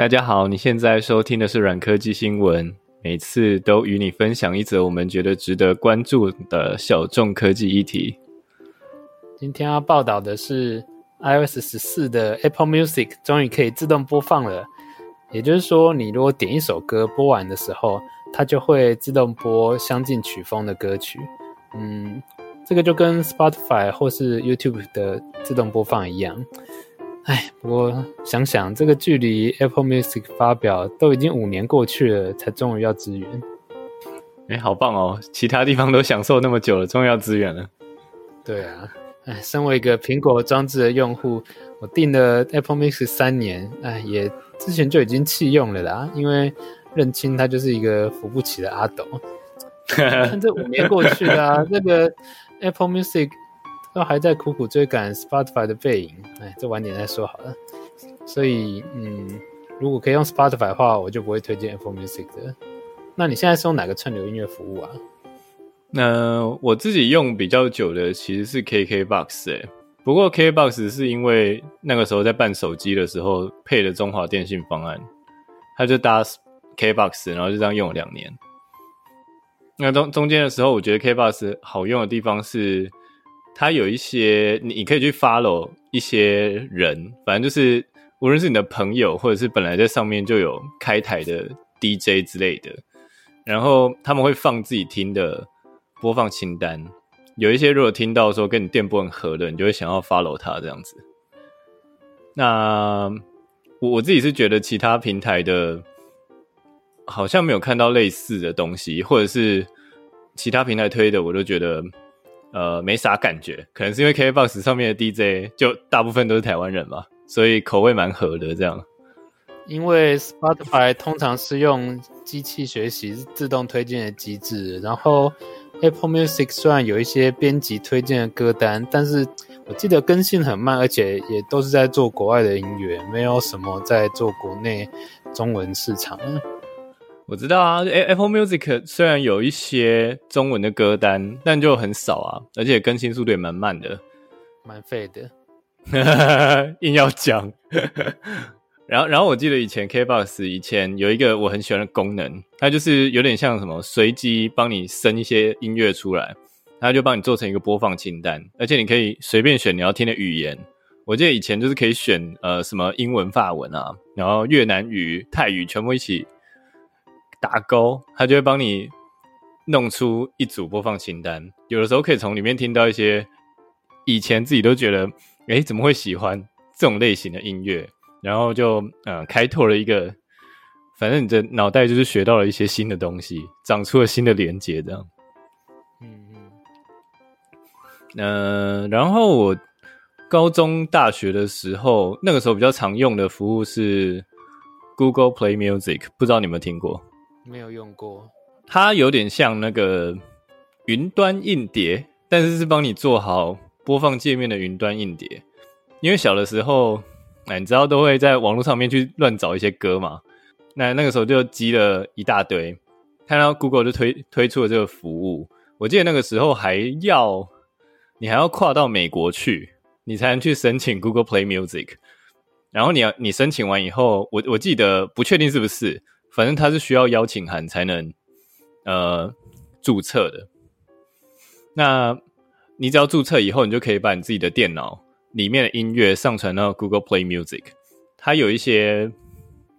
大家好，你现在收听的是软科技新闻，每次都与你分享一则我们觉得值得关注的小众科技议题。今天要报道的是 iOS 十四的 Apple Music 终于可以自动播放了，也就是说，你如果点一首歌播完的时候，它就会自动播相近曲风的歌曲。嗯，这个就跟 Spotify 或是 YouTube 的自动播放一样。哎，不过想想这个距离 Apple Music 发表都已经五年过去了，才终于要支援。哎，好棒哦！其他地方都享受那么久了，终于要支援了。对啊，哎，身为一个苹果装置的用户，我订了 Apple Music 三年，哎，也之前就已经弃用了啦，因为认清它就是一个扶不起的阿斗。看这五年过去了啊，那个 Apple Music。都还在苦苦追赶 Spotify 的背影，哎，这晚点再说好了。所以，嗯，如果可以用 Spotify 的话，我就不会推荐 Apple Music 的。那你现在是用哪个串流音乐服务啊？那我自己用比较久的其实是 KKBOX 哎，不过 KKBOX 是因为那个时候在办手机的时候配的中华电信方案，他就搭 KBox，然后就这样用了两年。那中中间的时候，我觉得 KBox 好用的地方是。它有一些，你可以去 follow 一些人，反正就是无论是你的朋友，或者是本来在上面就有开台的 DJ 之类的，然后他们会放自己听的播放清单。有一些如果听到说跟你电波很合的，你就会想要 follow 他这样子。那我我自己是觉得其他平台的，好像没有看到类似的东西，或者是其他平台推的，我都觉得。呃，没啥感觉，可能是因为 KBox 上面的 DJ 就大部分都是台湾人嘛，所以口味蛮合的这样。因为 Spotify 通常是用机器学习自动推荐的机制，然后 Apple Music 虽然有一些编辑推荐的歌单，但是我记得更新很慢，而且也都是在做国外的音乐，没有什么在做国内中文市场。我知道啊，Apple Music 虽然有一些中文的歌单，但就很少啊，而且更新速度也蛮慢的，蛮废的。硬要讲，然后然后我记得以前 KBox 以前有一个我很喜欢的功能，它就是有点像什么随机帮你生一些音乐出来，它就帮你做成一个播放清单，而且你可以随便选你要听的语言。我记得以前就是可以选呃什么英文、法文啊，然后越南语、泰语全部一起。打勾，它就会帮你弄出一组播放清单。有的时候可以从里面听到一些以前自己都觉得，哎、欸，怎么会喜欢这种类型的音乐？然后就呃开拓了一个，反正你的脑袋就是学到了一些新的东西，长出了新的连接，这样。嗯嗯。呃，然后我高中、大学的时候，那个时候比较常用的服务是 Google Play Music，不知道你有没有听过？没有用过，它有点像那个云端硬碟，但是是帮你做好播放界面的云端硬碟。因为小的时候，哎，你知道都会在网络上面去乱找一些歌嘛，那那个时候就积了一大堆，看到 Google 就推推出了这个服务。我记得那个时候还要你还要跨到美国去，你才能去申请 Google Play Music。然后你要你申请完以后，我我记得不确定是不是。反正它是需要邀请函才能呃注册的。那你只要注册以后，你就可以把你自己的电脑里面的音乐上传到 Google Play Music。它有一些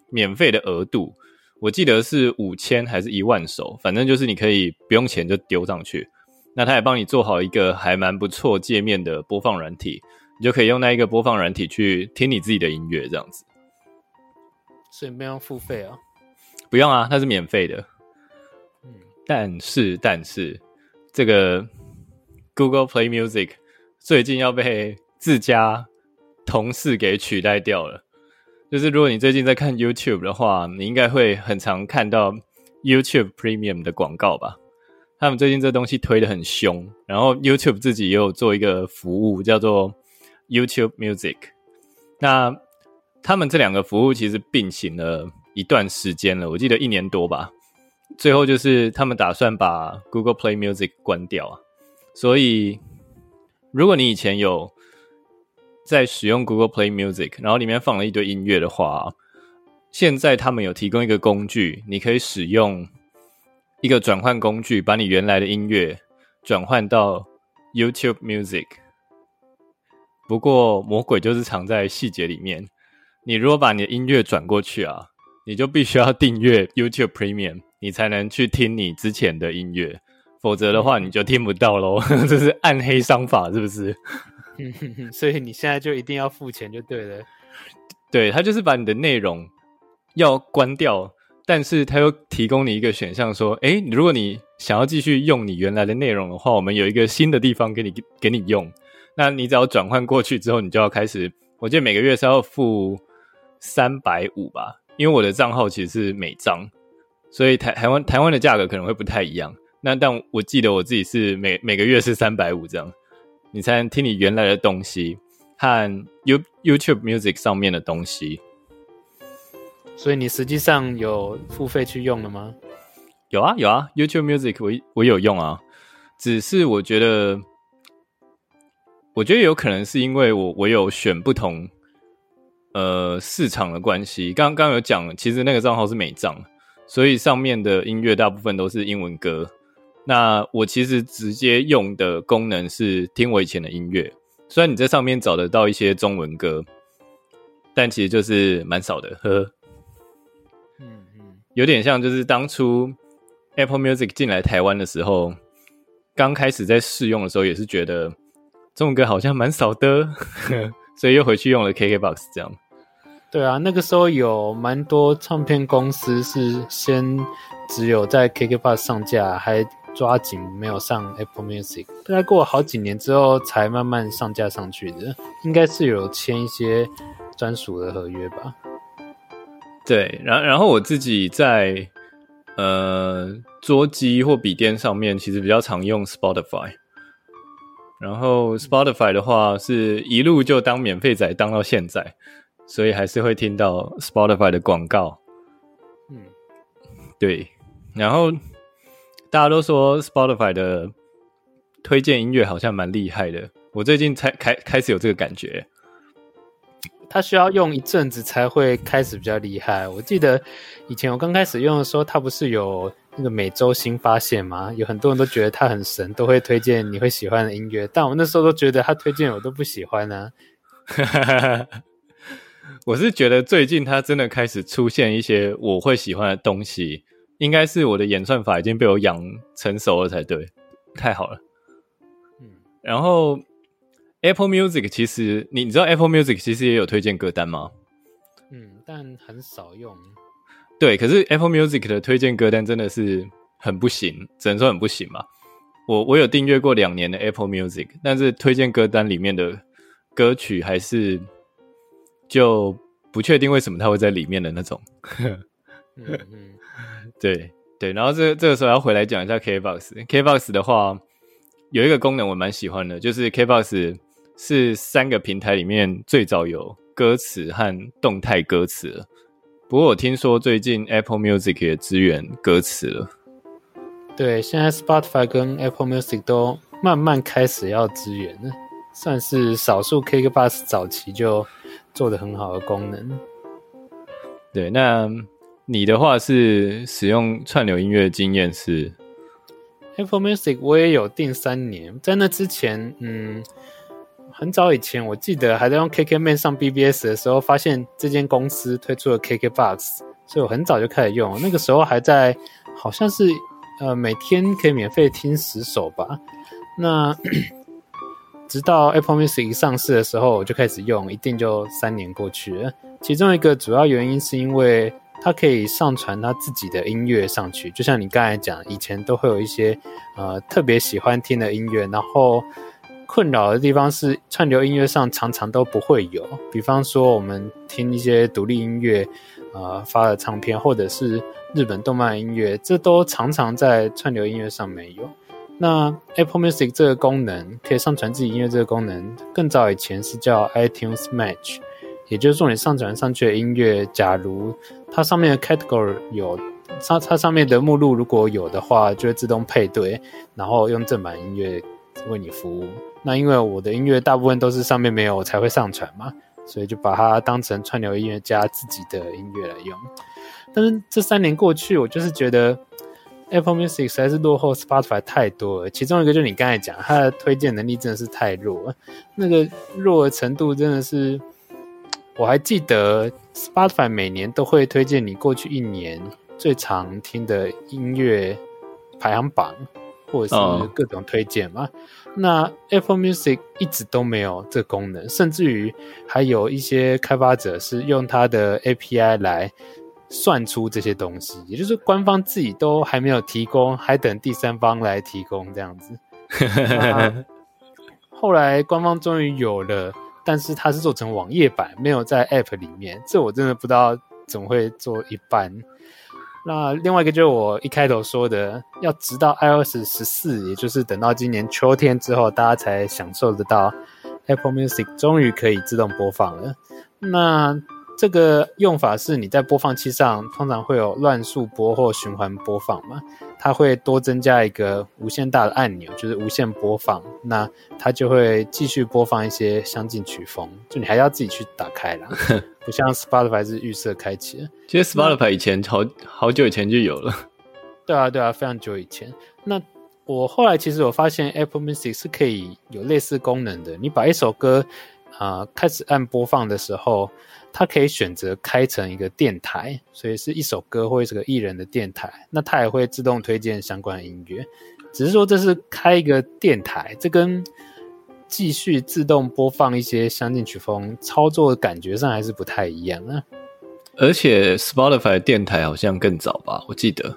免费的额度，我记得是五千还是一万首，反正就是你可以不用钱就丢上去。那它也帮你做好一个还蛮不错界面的播放软体，你就可以用那一个播放软体去听你自己的音乐，这样子。所以没有付费啊。不用啊，它是免费的。嗯，但是但是这个 Google Play Music 最近要被自家同事给取代掉了。就是如果你最近在看 YouTube 的话，你应该会很常看到 YouTube Premium 的广告吧？他们最近这东西推的很凶，然后 YouTube 自己也有做一个服务叫做 YouTube Music。那他们这两个服务其实并行了。一段时间了，我记得一年多吧。最后就是他们打算把 Google Play Music 关掉啊。所以，如果你以前有在使用 Google Play Music，然后里面放了一堆音乐的话，现在他们有提供一个工具，你可以使用一个转换工具，把你原来的音乐转换到 YouTube Music。不过魔鬼就是藏在细节里面。你如果把你的音乐转过去啊，你就必须要订阅 YouTube Premium，你才能去听你之前的音乐，否则的话你就听不到喽。这是暗黑商法，是不是？所以你现在就一定要付钱就对了。对，他就是把你的内容要关掉，但是他又提供你一个选项，说：诶，如果你想要继续用你原来的内容的话，我们有一个新的地方给你给你用。那你只要转换过去之后，你就要开始。我记得每个月是要付三百五吧，因为我的账号其实是美账，所以台台湾台湾的价格可能会不太一样。那但我记得我自己是每每个月是三百五这样，你才能听你原来的东西和 You YouTube Music 上面的东西。所以你实际上有付费去用了吗？有啊有啊，YouTube Music 我我有用啊，只是我觉得。我觉得有可能是因为我我有选不同呃市场的关系，刚刚有讲，其实那个账号是美账，所以上面的音乐大部分都是英文歌。那我其实直接用的功能是听我以前的音乐，虽然你在上面找得到一些中文歌，但其实就是蛮少的，呵呵。嗯嗯，有点像就是当初 Apple Music 进来台湾的时候，刚开始在试用的时候也是觉得。中文歌好像蛮少的，所以又回去用了 KKBOX 这样。对啊，那个时候有蛮多唱片公司是先只有在 KKBOX 上架，还抓紧没有上 Apple Music。大概过了好几年之后，才慢慢上架上去的。应该是有签一些专属的合约吧。对，然然后我自己在呃桌机或笔电上面，其实比较常用 Spotify。然后 Spotify 的话是一路就当免费仔当到现在，所以还是会听到 Spotify 的广告。嗯，对。然后大家都说 Spotify 的推荐音乐好像蛮厉害的，我最近才开开始有这个感觉。它需要用一阵子才会开始比较厉害。我记得以前我刚开始用的时候，它不是有。那个每周新发现嘛，有很多人都觉得他很神，都会推荐你会喜欢的音乐。但我那时候都觉得他推荐我都不喜欢呢、啊。我是觉得最近他真的开始出现一些我会喜欢的东西，应该是我的演算法已经被我养成熟了才对。太好了。嗯，然后 Apple Music 其实你你知道 Apple Music 其实也有推荐歌单吗？嗯，但很少用。对，可是 Apple Music 的推荐歌单真的是很不行，只能说很不行嘛。我我有订阅过两年的 Apple Music，但是推荐歌单里面的歌曲还是就不确定为什么它会在里面的那种。嗯嗯，对对，然后这这个时候要回来讲一下 KBox。KBox 的话有一个功能我蛮喜欢的，就是 KBox 是三个平台里面最早有歌词和动态歌词了。不过我听说最近 Apple Music 也支援歌词了。对，现在 Spotify 跟 Apple Music 都慢慢开始要支援了，算是少数 KK Bus 早期就做的很好的功能。对，那你的话是使用串流音乐的经验是 Apple Music，我也有订三年，在那之前，嗯。很早以前，我记得还在用 KKman 上 BBS 的时候，发现这间公司推出了 KKBOX，所以我很早就开始用。那个时候还在，好像是呃每天可以免费听十首吧。那 直到 Apple Music 一上市的时候，我就开始用，一定就三年过去了。其中一个主要原因是因为它可以上传它自己的音乐上去，就像你刚才讲，以前都会有一些呃特别喜欢听的音乐，然后。困扰的地方是串流音乐上常常都不会有，比方说我们听一些独立音乐，呃发的唱片，或者是日本动漫音乐，这都常常在串流音乐上没有。那 Apple Music 这个功能可以上传自己音乐，这个功能更早以前是叫 iTunes Match，也就是说你上传上去的音乐，假如它上面的 category 有，它它上面的目录如果有的话，就会自动配对，然后用正版音乐为你服务。那因为我的音乐大部分都是上面没有，我才会上传嘛。所以就把它当成串流音乐家自己的音乐来用。但是这三年过去，我就是觉得 Apple Music 实在是落后 Spotify 太多了。其中一个就是你刚才讲，它的推荐能力真的是太弱了，那个弱的程度真的是，我还记得 Spotify 每年都会推荐你过去一年最常听的音乐排行榜，或者是各种推荐嘛。Oh. 那 Apple Music 一直都没有这功能，甚至于还有一些开发者是用它的 API 来。算出这些东西，也就是官方自己都还没有提供，还等第三方来提供这样子。后来官方终于有了，但是它是做成网页版，没有在 App 里面，这我真的不知道怎么会做一半。那另外一个就是我一开头说的，要直到 iOS 十四，也就是等到今年秋天之后，大家才享受得到 Apple Music 终于可以自动播放了。那这个用法是你在播放器上通常会有乱数播或循环播放吗？它会多增加一个无限大的按钮，就是无限播放。那它就会继续播放一些相近曲风，就你还要自己去打开啦，不像 Spotify 是预设开启。其实 Spotify 以前好好久以前就有了。对啊，对啊，非常久以前。那我后来其实我发现 Apple Music 是可以有类似功能的。你把一首歌啊、呃、开始按播放的时候。它可以选择开成一个电台，所以是一首歌或者是个艺人的电台，那它也会自动推荐相关音乐。只是说这是开一个电台，这跟继续自动播放一些相近曲风操作的感觉上还是不太一样啊。而且 Spotify 的电台好像更早吧，我记得。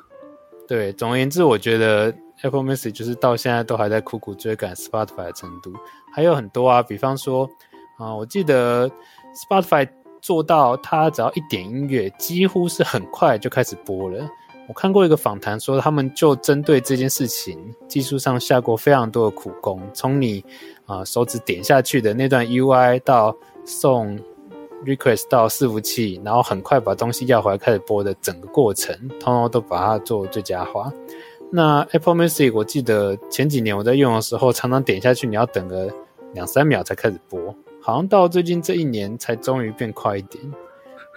对，总而言之，我觉得 Apple Music 就是到现在都还在苦苦追赶 Spotify 的程度，还有很多啊，比方说啊，我记得 Spotify。做到他只要一点音乐，几乎是很快就开始播了。我看过一个访谈，说他们就针对这件事情，技术上下过非常多的苦功。从你啊、手指点下去的那段 UI 到送 request 到伺服器，然后很快把东西要回来开始播的整个过程，通通都把它做最佳化。那 Apple Music 我记得前几年我在用的时候，常常点下去，你要等个两三秒才开始播。好像到最近这一年才终于变快一点。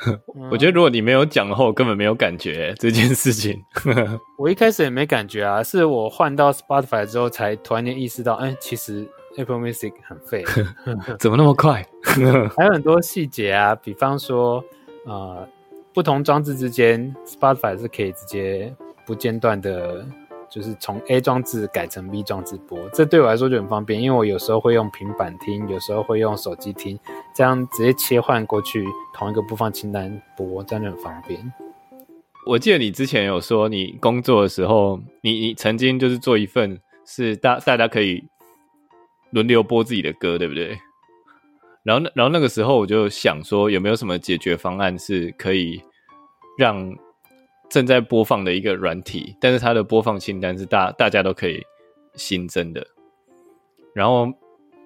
我觉得如果你没有讲的话，我根本没有感觉这件事情。我一开始也没感觉啊，是我换到 Spotify 之后才突然间意识到，哎，其实 Apple Music 很废，怎么那么快？还有很多细节啊，比方说，呃，不同装置之间 Spotify 是可以直接不间断的。就是从 A 装置改成 B 装置播，这对我来说就很方便，因为我有时候会用平板听，有时候会用手机听，这样直接切换过去同一个播放清单播，这样就很方便。我记得你之前有说，你工作的时候，你你曾经就是做一份是大大家可以轮流播自己的歌，对不对？然后那然后那个时候我就想说，有没有什么解决方案是可以让。正在播放的一个软体，但是它的播放清单是大大家都可以新增的。然后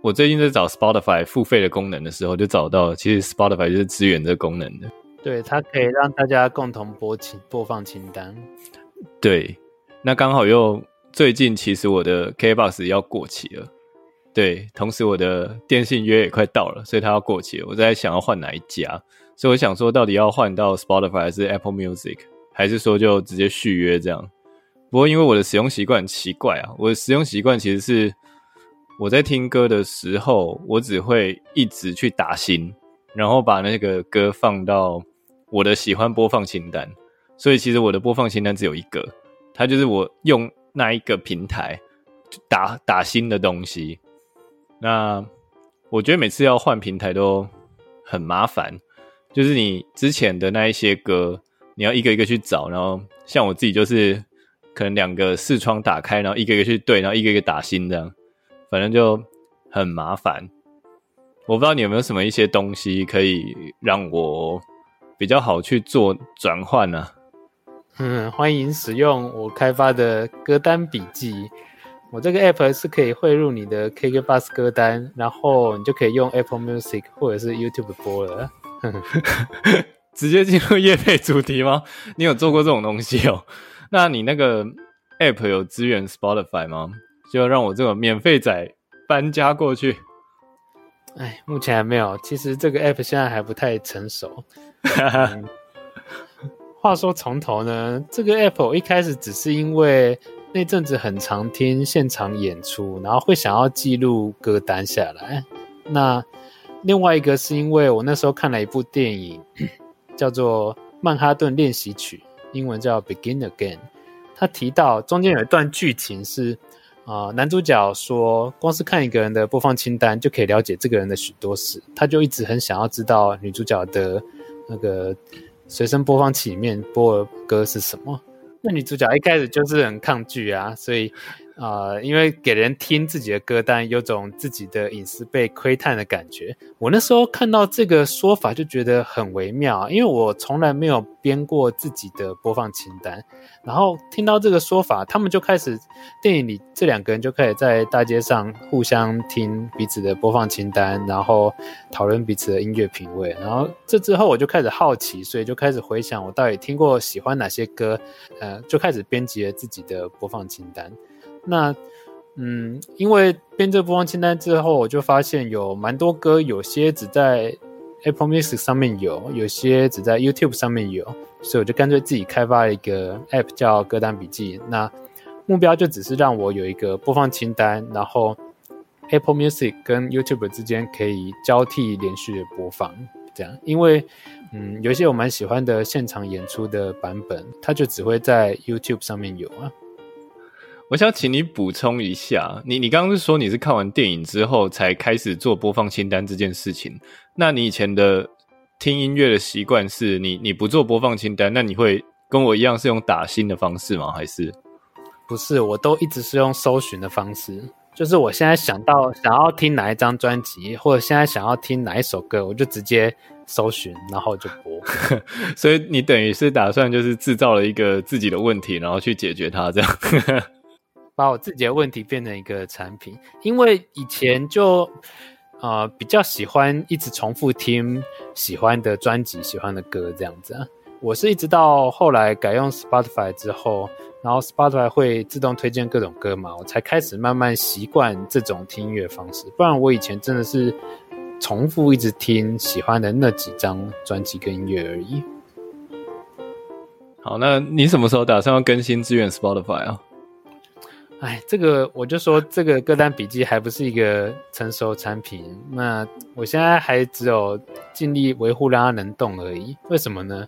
我最近在找 Spotify 付费的功能的时候，就找到其实 Spotify 就是支援这个功能的。对，它可以让大家共同播清播放清单。对，那刚好又最近其实我的 KBox 要过期了，对，同时我的电信约也快到了，所以它要过期了。我在想要换哪一家，所以我想说到底要换到 Spotify 还是 Apple Music？还是说就直接续约这样？不过因为我的使用习惯很奇怪啊，我的使用习惯其实是我在听歌的时候，我只会一直去打新，然后把那个歌放到我的喜欢播放清单。所以其实我的播放清单只有一个，它就是我用那一个平台打打新的东西。那我觉得每次要换平台都很麻烦，就是你之前的那一些歌。你要一个一个去找，然后像我自己就是可能两个视窗打开，然后一个一个去对，然后一个一个打新这样，反正就很麻烦。我不知道你有没有什么一些东西可以让我比较好去做转换呢？嗯，欢迎使用我开发的歌单笔记。我这个 app 是可以汇入你的 KKBOX 歌单，然后你就可以用 Apple Music 或者是 YouTube 播了。直接进入业配主题吗？你有做过这种东西哦？那你那个 app 有支援 Spotify 吗？就让我这个免费仔搬家过去。哎，目前还没有。其实这个 app 现在还不太成熟。嗯、话说从头呢，这个 app 我一开始只是因为那阵子很常听现场演出，然后会想要记录歌单下来。那另外一个是因为我那时候看了一部电影，叫做《曼哈顿练习曲》，英文叫《Begin Again》。他提到中间有一段剧情是。呃，男主角说，光是看一个人的播放清单就可以了解这个人的许多事，他就一直很想要知道女主角的那个随身播放器里面播的歌是什么。那女主角一开始就是很抗拒啊，所以。啊、因为给人听自己的歌单，有种自己的隐私被窥探的感觉。我那时候看到这个说法，就觉得很微妙，因为我从来没有编过自己的播放清单。然后听到这个说法，他们就开始电影里这两个人就开始在大街上互相听彼此的播放清单，然后讨论彼此的音乐品味。然后这之后，我就开始好奇，所以就开始回想我到底听过喜欢哪些歌，呃，就开始编辑了自己的播放清单。那，嗯，因为编这播放清单之后，我就发现有蛮多歌，有些只在 Apple Music 上面有，有些只在 YouTube 上面有，所以我就干脆自己开发了一个 App 叫歌单笔记。那目标就只是让我有一个播放清单，然后 Apple Music 跟 YouTube 之间可以交替连续的播放，这样。因为，嗯，有一些我蛮喜欢的现场演出的版本，它就只会在 YouTube 上面有啊。我想请你补充一下，你你刚刚是说你是看完电影之后才开始做播放清单这件事情？那你以前的听音乐的习惯是你你不做播放清单，那你会跟我一样是用打新的方式吗？还是不是？我都一直是用搜寻的方式，就是我现在想到想要听哪一张专辑，或者现在想要听哪一首歌，我就直接搜寻，然后就播。所以你等于是打算就是制造了一个自己的问题，然后去解决它，这样。把我自己的问题变成一个产品，因为以前就呃比较喜欢一直重复听喜欢的专辑、喜欢的歌这样子。我是一直到后来改用 Spotify 之后，然后 Spotify 会自动推荐各种歌嘛，我才开始慢慢习惯这种听音乐方式。不然我以前真的是重复一直听喜欢的那几张专辑跟音乐而已。好，那你什么时候打算要更新支援 Spotify 啊？哎，这个我就说，这个歌单笔记还不是一个成熟产品。那我现在还只有尽力维护让它能动而已。为什么呢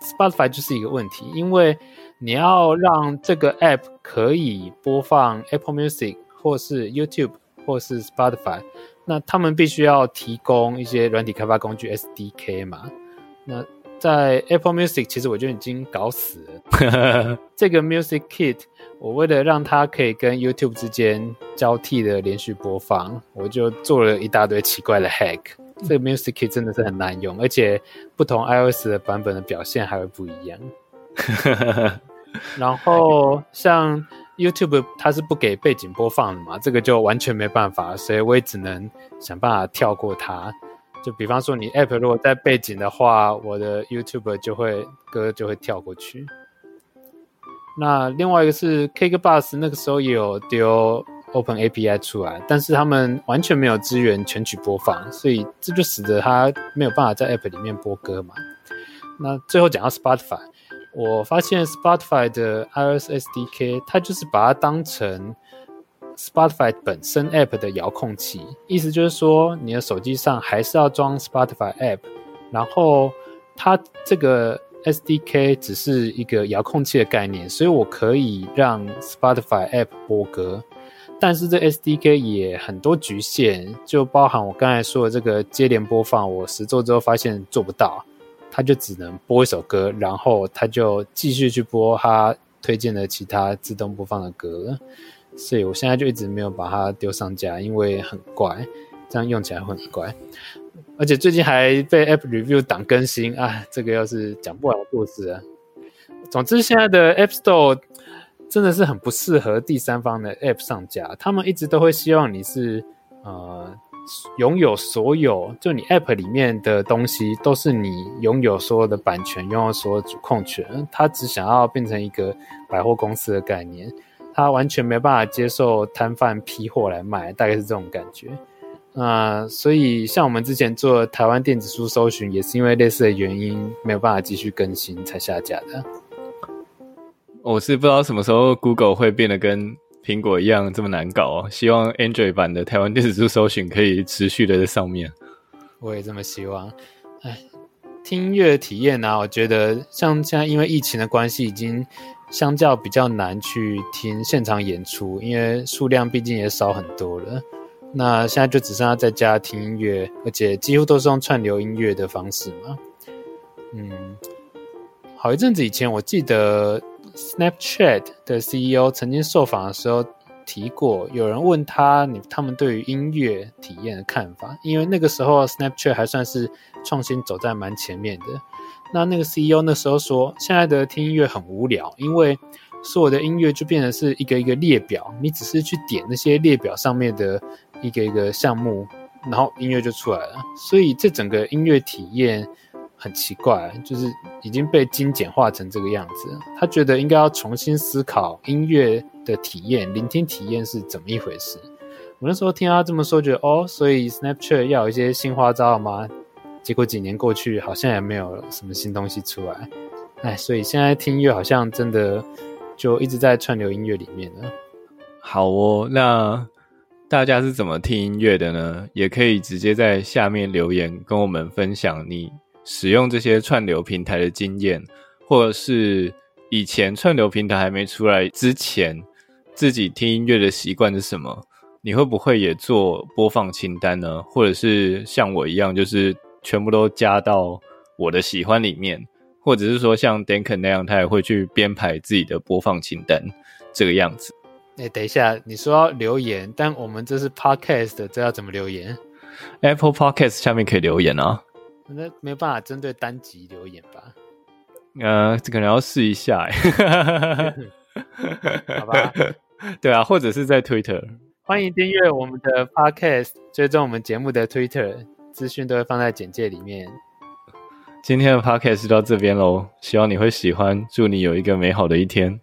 ？Spotify 就是一个问题，因为你要让这个 App 可以播放 Apple Music 或是 YouTube 或是 Spotify，那他们必须要提供一些软体开发工具 SDK 嘛。那在 Apple Music 其实我就已经搞死了。这个 Music Kit。我为了让它可以跟 YouTube 之间交替的连续播放，我就做了一大堆奇怪的 hack。这个 Music Kit 真的是很难用，而且不同 iOS 的版本的表现还会不一样。然后像 YouTube 它是不给背景播放的嘛，这个就完全没办法，所以我也只能想办法跳过它。就比方说你 App 如果在背景的话，我的 YouTube 就会歌就会跳过去。那另外一个是 KKBOX，那个时候也有丢 Open API 出来，但是他们完全没有支援全曲播放，所以这就使得它没有办法在 App 里面播歌嘛。那最后讲到 Spotify，我发现 Spotify 的 iOS SDK，它就是把它当成 Spotify 本身 App 的遥控器，意思就是说你的手机上还是要装 Spotify App，然后它这个。SDK 只是一个遥控器的概念，所以我可以让 Spotify App 播歌，但是这 SDK 也很多局限，就包含我刚才说的这个接连播放，我实做之后发现做不到，它就只能播一首歌，然后它就继续去播它推荐的其他自动播放的歌，所以我现在就一直没有把它丢上架，因为很怪，这样用起来会很怪。而且最近还被 App Review 挡更新啊，这个要是讲不完的故事啊。总之，现在的 App Store 真的是很不适合第三方的 App 上架，他们一直都会希望你是呃拥有所有，就你 App 里面的东西都是你拥有所有的版权，拥有所有主控权。他只想要变成一个百货公司的概念，他完全没办法接受摊贩批货来卖，大概是这种感觉。那所以像我们之前做台湾电子书搜寻，也是因为类似的原因没有办法继续更新才下架的。我是不知道什么时候 Google 会变得跟苹果一样这么难搞哦。希望 Android 版的台湾电子书搜寻可以持续的在上面。我也这么希望。哎，听音乐体验呢、我觉得像现在因为疫情的关系，已经相较比较难去听现场演出，因为数量毕竟也少很多了。那现在就只剩下在家听音乐，而且几乎都是用串流音乐的方式嘛。嗯，好一阵子以前，我记得 Snapchat 的 CEO 曾经受访的时候提过，有人问他你他们对于音乐体验的看法，因为那个时候 Snapchat 还算是创新走在蛮前面的。那那个 CEO 那时候说，现在的听音乐很无聊，因为所有的音乐就变成是一个一个列表，你只是去点那些列表上面的一个一个项目，然后音乐就出来了。所以这整个音乐体验很奇怪，就是已经被精简化成这个样子。他觉得应该要重新思考音乐的体验、聆听体验是怎么一回事。我那时候听他这么说，觉得哦，所以 Snapchat 要有一些新花招吗？结果几年过去，好像也没有什么新东西出来。哎，所以现在听音乐好像真的。就一直在串流音乐里面呢。好哦，那大家是怎么听音乐的呢？也可以直接在下面留言跟我们分享你使用这些串流平台的经验，或者是以前串流平台还没出来之前，自己听音乐的习惯是什么？你会不会也做播放清单呢？或者是像我一样，就是全部都加到我的喜欢里面？或者是说像 Danken 那样，他也会去编排自己的播放清单，这个样子。哎、欸，等一下，你说要留言，但我们这是 Podcast，这要怎么留言？Apple Podcast 下面可以留言啊。那没有办法针对单集留言吧？呃，这可能要试一下哎。好吧。对啊，或者是在 Twitter，欢迎订阅我们的 Podcast，追踪我们节目的 Twitter，资讯都会放在简介里面。今天的 podcast 就到这边喽，希望你会喜欢，祝你有一个美好的一天。